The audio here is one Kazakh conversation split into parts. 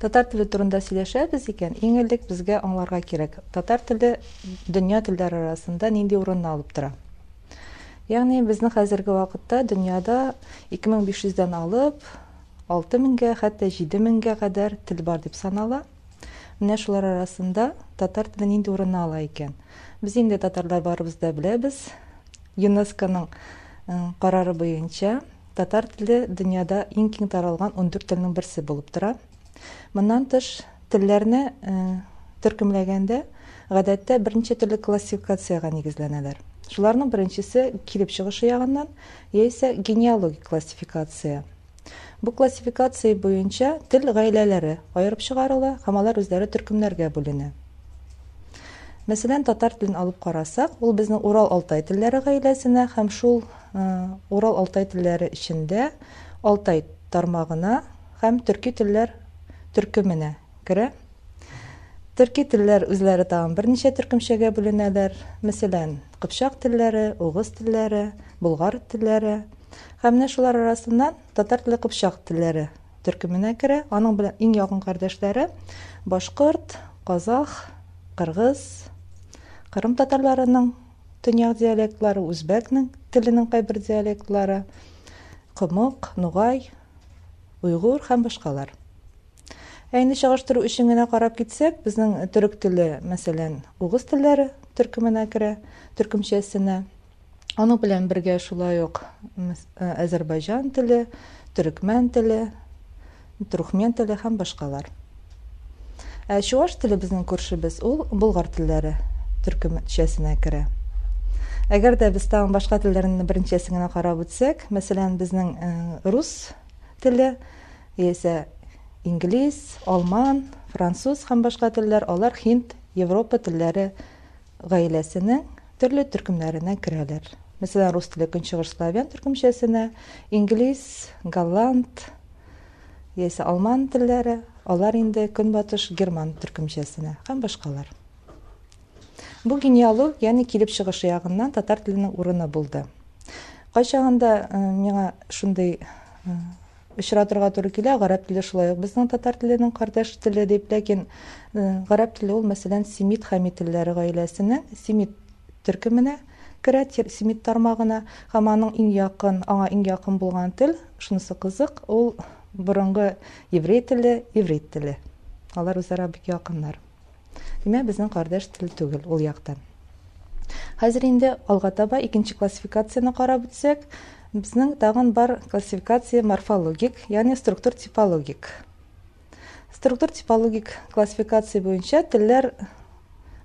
татар теле турында сөйләшәбез икән иң элек безгә аңларга кирәк татар теле дөнья телләре арасында нинди урынны алып тора ягъни безнең хәзерге вакытта дөньяда 2500дән алып 6000гә хәтта 7000гә кадәр тел бар дип санала. Менә шулар арасында татар теле нинди урынны ала икән без инде татарлар барыбыз да беләбез юнесконың карары буенча татар теле дөньяда иң киң таралган 14 телнең берсе булып тора моннан тыш телләрне төркемләгәндә гадәттә берничә төрле классификацияга нигезләнәләр шуларның беренчесе килеп чыгышы ягыннан яисә генеалогик классификация. Бу классификация буенча тел гаиләләре аерып чыгарыла һәм алар үзләре төркемнәргә бүленә мәсәлән татар телен алып карасак ул безнең урал алтай телләре гаиләсенә һәм шул урал алтай телләре эчендә алтай тармагына һәм төрки телләр төркеменә керә төрки телләр үзләре тагын берничә төркемчәгә бүленәләр. Мәсәлән кыпчак телләре угыз телләре болгар телләре һәм менә шулар арасыннан татар теле кыпчак телләре төркеменә керә аның белән иң якын кардәшләре башкорт казах кыргыз кырым татарларының төньяк диалектлары үзбәкнең теленең кайбер диалектлары комык нугай уйгур һәм башкалар Әйне чагыштыру өчен генә карап китсәк, безнең төрек теле, мәсәлән, угыз телләре төркеменә керә, төркемчәсенә. Аның белән бергә шулай ук Азәрбайҗан теле, төрекмән теле, туркмен теле һәм башкалар. Ә чуаш теле безнең күршебез, ул болгар телләре төркемчәсенә керә. Әгәр дә без тагын башка телләрне беренчәсен генә карап үтсәк, мәсәлән, безнең рус теле яисә инглиз алман француз һәм башка телләр алар хинд европа телләре гаиләсенең төрле төркемнәренә керәләр. Мәсәлән рус теле көнчыгыш славян төркемчәсенә инглиз голланд яисә алман телләре алар инде көнбатыш герман төркемчәсенә һәм башкалар бу генеалог ягъни килеп чыгышы ягыннан татар теленең урыны булды кайчагында миңа шундый очратырга туры килә гарәп теле шулай безнең татар теленең кардәш теле дип ләкин гарәп теле ул мәсәлән семит хамит телләре гаиләсенең семит төркеменә керә семит тармагына һәм аның иң якын аңа иң якын булган тел шунысы кызык ул борынгы еврей теле иврит теле алар үзара бик якыннар димәк безнең кардәш тел түгел ул яктан хәзер инде алга таба икенче классификацияны карап үтсәк Безнең тагын бар классификация морфологик, ягъни структур типологик. Структур типологик классификация буенча телләр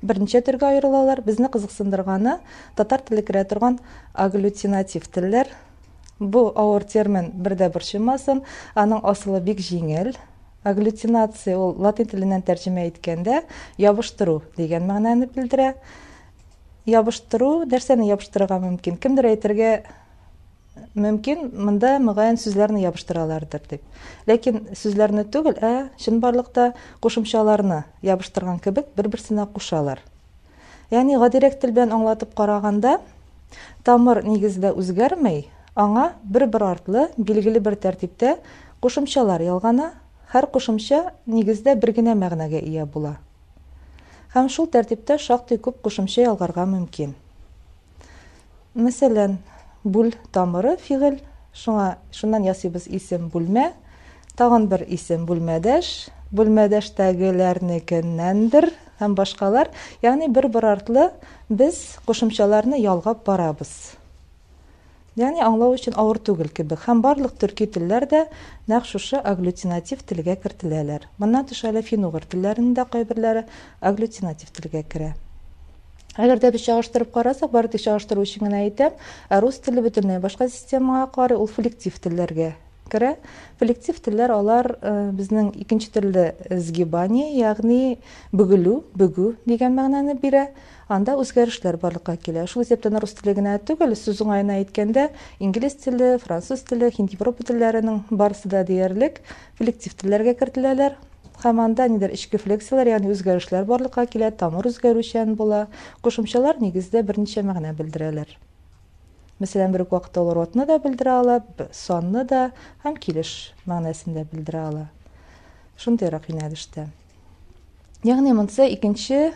берничә төргә аерылалар. Безне кызыксындырганы татар теле керә торган агглютинатив телләр. Бу авыр термин бердә борчымасын, аның асылы бик җиңел. Агглютинация ул латин теленнән тәрҗемә иткәндә ябыштыру дигән мәгънәне белдерә. Ябыштыру нәрсәне ябыштырырга мөмкин? Кемдер әйтергә мөмкин монда мөгаен сүзләрне ябыштыралардыр дип ләкин сүзләрне түгел ә чынбарлыкта кушымчаларны ябыштырган кебек бер берсенә кушалар ягъни гадирәк тел белән аңлатып караганда тамыр нигездә үзгәрмәй аңа бер бер артлы билгеле бер тәртиптә кушымчалар ялгана һәр кушымча нигездә бер генә мәгънәгә ия була. Һәм шул тәртиптә шактый күп кушымча ялгарга мөмкин. Мәсәлән бүл тамыры фигыль шуңа шуннан ясыйбыз исем бүлмә тагын бер исем бүлмәдәш бүлмәдәштәгеләрнекеннәндер һәм башкалар ягъни бер бер артлы без кушымчаларны ялгап барабыз. Ягъни аңлау өчен авыр түгел кебек. Һәм барлык төрки телләр дә нәкъ шушы агглютинатив телгә кертеләләр моннан тыш әле фин угыр телләренең дә кайберләре агглютинатив телгә керә. Әгәр дә без чагыштырып карасак, бары тик чагыштыру өчен генә әйтәм, ә рус теле бөтенләй башка системага карый, ул флектив телләргә керә. Флектив телләр алар безнең икенче төрле сгибание, ягъни бөгелү, бөгү дигән мәгънәне бирә. Анда үзгәрешләр барлыкка килә. Шул исәптән рус теле генә түгел, сүз уңаена әйткәндә, инглиз теле, француз теле, хинди европа телләренең барысы да диярлек флектив телләргә кертеләләр. һәм анда нидер флексиялар ягъни үзгәрешләр барлыкка килә тамыр үзгәрүчән була кушымчалар нигездә берничә мәгънә белдерәләр мәсәлән бер үк вакытта ул ротны да белдерә ала санны да һәм килеш мәгънәсен дә белдерә ала. Шундыйрак юнәлештә ягъни монысы икенче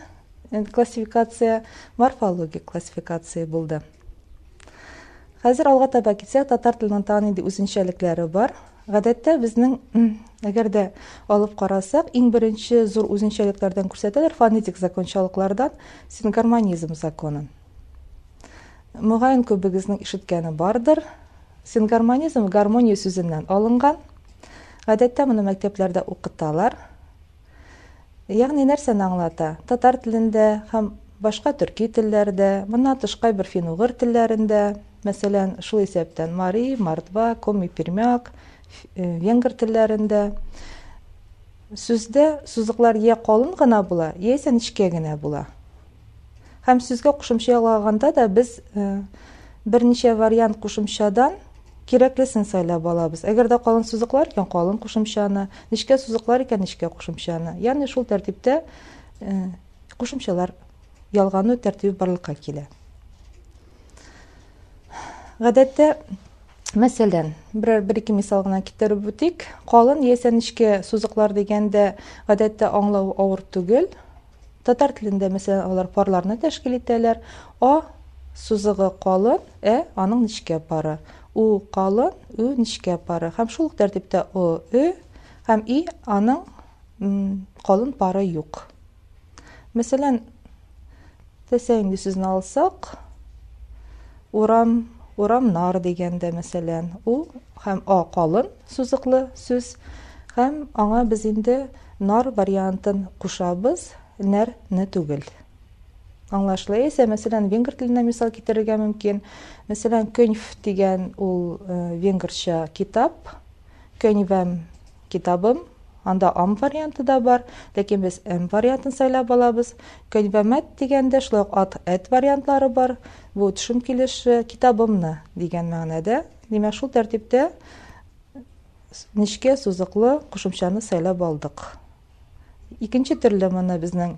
классификация морфологик классификация булды. Хәзер алга таба китсәк татар теленең тагын нинди үзенчәлекләре бар. Гадәттә безнең әгәр дә алып карасак иң беренче зур үзенчәлекләрдән күрсәтәләр фонетик закончалыклардан сингармонизм законын мөгаен күбегезнең ишеткәне бардыр. Сингармонизм гармония сүзеннән алынган гадәттә моны мәктәпләрдә укыталар ягъни нәрсәне аңлата? Татар телендә һәм башка төрки телләрдә моннан тыш кайбер фин угыр телләрендә мәсәлән шул исәптән мари мордва коми пермяк венгр телләрендә сүздә сузыклар калын гына була яисә нечкә була һәм сүзгә кушымча ялаганда да без берничә вариант кушымчадан кирәклесен сайлап алабыз. Әгәр дә калын сузыклар икән калын кушымчаны нечкә сузыклар икән нечкә кушымчаны. Ягъни шул тәртиптә кушымчалар ялгану тәртибе барлыкка килә. Гадәттә мәсәлән берәр бер ике мисал гына китереп үтик. Калын яисә нечкә сузыклар дигәндә аңлау авыр түгел. татар телендә мәсәлән алар парларны тәшкил итәләр а сузыгы калын ә аның нечкә пары у калын у нечкә пары һәм шул ук тәртиптә о ө һәм и аның калын пары юк мәсәлән тәсәйнди сүзен алсак урам урамнар дигәндә мәсәлән у һәм а калын сузыклы сүз һәм аңа без инде нар вариантын кушабыз нәр не түгел. Аңлашыла яисә мәсәлән венгр теленә мисал китерергә мөмкин. Мәсәлән көнф дигән ул венгрча китап көнвәм китабым анда ам варианты да бар ләкин без м вариантын сайлап алабыз. Көнвәмәт дигәндә шулай ук ат әт вариантлары бар. Бу төшем килеше китабымны дигән мәгънәдә димәк шул тәртиптә нечкә сузыклы кушымчаны сайлап алдык. Икенче төрле моны безнең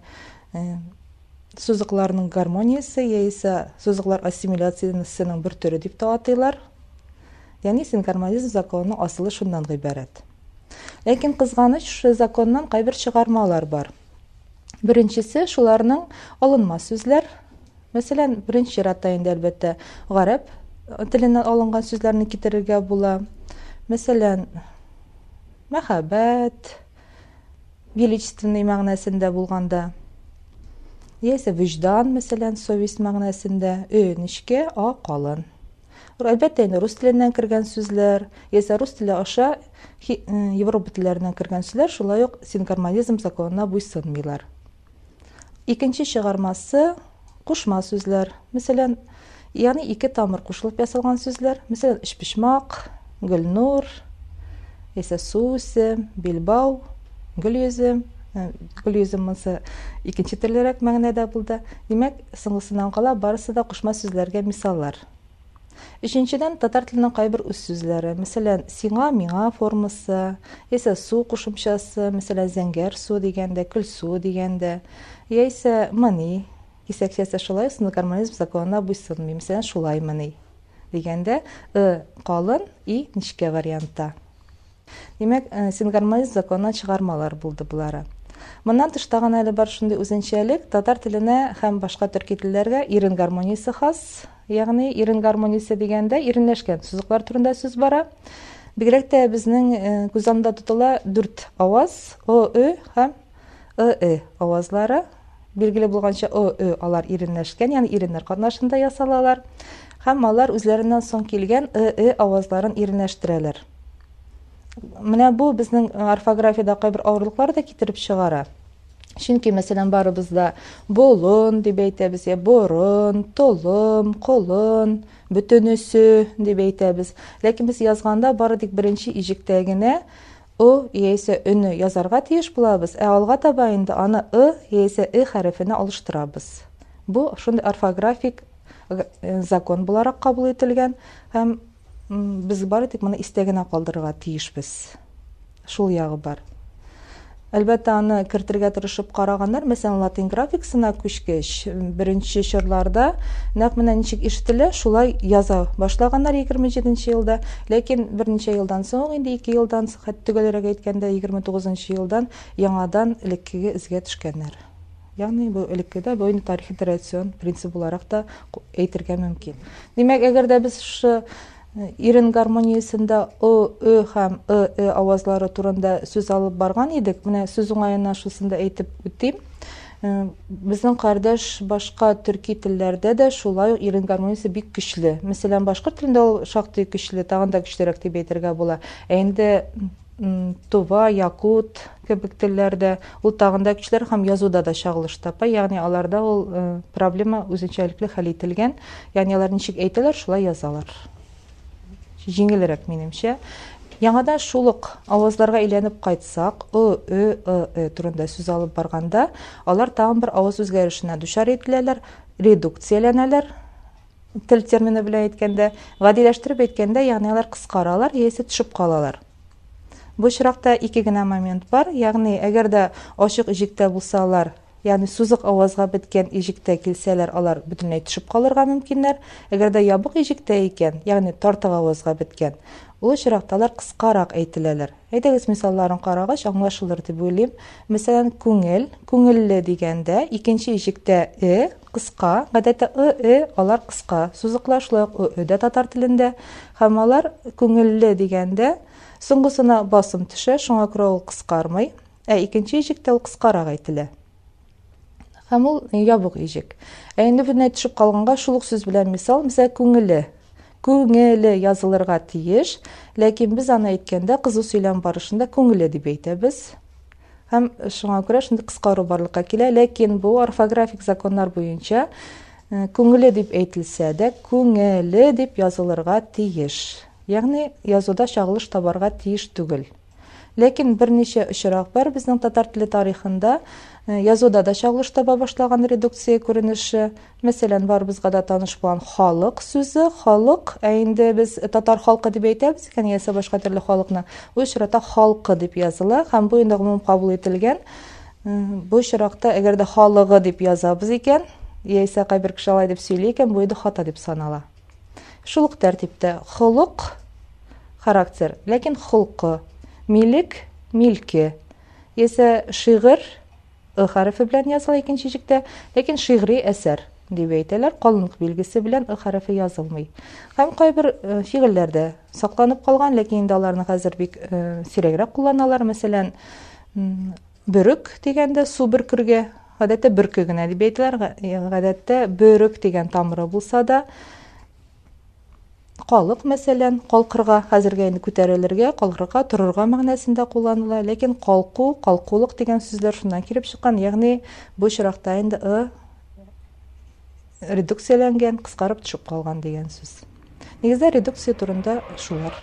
сузыкларның гармониясе яисә сузыклар ассимиляциясенең бер төре дип тә атыйлар ягъни сингармонизм законының асылы шуннан гыйбарәт. Ләкин кызганыч шушы законнан кайбер чыгармалар бар. Беренчесе шуларның алынма сүзләр. Мәсәлән беренче чиратта инде әлбәттә гарәп теленнән алынган сүзләрне китерергә була. Мәсәлән мәхәббәт величественный мәгънәсендә булганда яисә вөҗдан мәсәлән совесть ö нечкә а калын әлбәттә инде рус теленнән кергән сүзләр яисә рус теле аша европа телләреннән кергән сүзләр шулай ук сингармонизм законына буйсынмыйлар. Икенче чыгармасы кушма сүзләр. Мәсәлән ягъни ике тамыр кушылып ясалган сүзләр. Мәсәлән эчпочмак гөлнур яисә сусе билбау гөлйөзем гөлйөзем монысы икенче төрлерәк мәгънәдә булды. Димәк соңгысыннан кала барысы да кушма сүзләргә мисаллар. Өченчедән татар теленең кайбер үз сүзләре мәсәлән сиңа миңа формасы яисә су кушымчасы мәсәлән зәңгәр су дигәндә көл су дигәндә яисә мыни кисәкчәсе шулай гармонизм законына буйсынмый мәсәлән шулаймыни дигәндә ы калын и нечкә вариантта димәк сингармонизм законынан чыгармалар булды булары. Моннан тыш тагын әле бар шундый үзенчәлек татар теленә һәм башка төрки телләргә ирен гармониясе хас ягъни ирен гармониясе дигәндә иренләшкән сузыклар турында сүз бара. Бигрәк тә безнең күз алдында тотыла дүрт аваз о ө һәм ы авазлары. Билгеле булганча ө алар иренләшкән ягъни иреннәр катнашында ясалалар. Һәм алар үзләреннән соң килгән ы авазларын иренләштерәләр. Менә бу безнең орфографиядә кайбер авырлыклар да китереп чыгара. Чөнки мәсәлән барыбызда болын дип әйтәбез я борын толым колын бөтенесе дип әйтәбез. Ләкин без язганда бары тик беренче ижектә генә у яисә өне язарга тиеш булабыз. Ә алга таба инде аны ы яисә ы хәрефенә алыштырабыз. Бу шундый орфографик закон буларак кабул ителгән һәм без бары тик моны истә генә калдырырга тиешбез шул ягы бар. Әлбәттә аны кертергә тырышып караганнар мәсәлән латин графикасына күчкәч беренче чорларда нәкъ менә ничек ишетелә шулай яза башлаганнар егерме җиденче елда ләкин берничә елдан соң инде ике елдан төгәлрәк әйткәндә егерме тугызынчы елдан яңадан элеккеге эзгә төшкәннәр ягъни бу элеккедә бу тарихи традицион принцип буларак та әйтергә мөмкин димәк әгәр дә без ирен гармониясендә ы ө һәм ы э авазлары турында сүз алып барган идек менә сүз уңаена шусында әйтеп үтим безнең кардәш башка төрки телләрдә дә шулай ук ирен гармониясе бик көчле мәсәлән башкорт телендә ул шактый көчле тагын да көчлерәк дип әйтергә була ә инде тува якут кебек телләрдә ул тагын да көчлерәк һәм язуда да чагылыш тапа ягъни аларда ул проблема үзенчәлекле хәл ителгән. Ягъни алар ничек әйтәләр шулай язалар. Жеңілірек менімше яңадан шулық ауызларға әйләнеп қайтсақ ы ү ы э турында сүз алып барғанда алар тагын бер авыз үзгәрешенә дучар ителәләр редукцияләнәләр. Тел термины белән әйткәндә гадиләштереп әйткәндә ягъни алар кыскаралар яисә төшеп калалар бу очракта ике генә момент бар. Ягъни әгәр дә ачык ижектә булсалар ягъни сузык авазга беткән ижектә килсәләр алар бөтенләй төшеп калырга мөмкиннәр әгәр дә ябык ижектә икән ягъни тартык авазга беткән ул очракта алар кыскарак әйтеләләр әйдәгез мисалларын карагач аңлашылыр дип уйлыйм мәсәлән күңел күңелле дигәндә икенче ижектә э кыска гадәттә ы э алар кыска ук э дә татар телендә һәм алар күңелле дигәндә соңгысына басым төшә шуңа күрә ул кыскармый ә икенче ижектә ул кыскарак әйтелә. Һәм ул ябык ижек ә инде бөтенләй төшеп калганга шул сүз белән мисал мәсәлән күңеле. Күңеле язылырга тиеш ләкин без аны әйткәндә кызу сөйләм барышында күңеле дип әйтәбез. Һәм шуңа күрә шундый кыскару барлыкка килә ләкин бу орфографик законнар буенча күңеле дип әйтелсә дә күңеле дип язылырга тиеш. Ягъни язуда чагылыш табарга тиеш түгел. Ләкин берничә очрак бар безнең татар теле тарихында язуда да чагылыш таба башлаган редукция күренеше. Мәсәлән барыбызга да таныш булган халык сүзе халык ә без татар халкы дип әйтәбез икән яисә башка төрле халыкны. Очракта халкы дип языла һәм бу инде гомум кабул ителгән. Бу очракта әгәр дә халыгы дип язабыз икән яисә кайбер кеше алай дип сөйли икән бу хата дип санала. Шул ук тәртиптә холык характер ләкин холкы милек милке. Яисә шигырь ы хәрефе белән языла икенче җиктә ләкин шигъри әсәр дип әйтәләр калынлык билгесе белән ы хәрефе язылмый һәм кайбер шигырьләрдә сакланып калган ләкин инде аларны хәзер бик сирәгрәк кулланалар мәсәлән бөрек дигәндә су бөркергә гадәттә бөрке генә дип әйтәләр гадәттә бөрек дигән тамыры булса да калык мәсәлән калкырга хәзергә инде күтәрелергә калкырга торырга мәгънәсендә кулланыла ләкин калку калкулык дигән сүзләр шуннан килеп чыккан ягъни бу очракта инде ы редукцияләнгән кыскарып төшеп калган дигән сүз нигездә редукция турында шулар.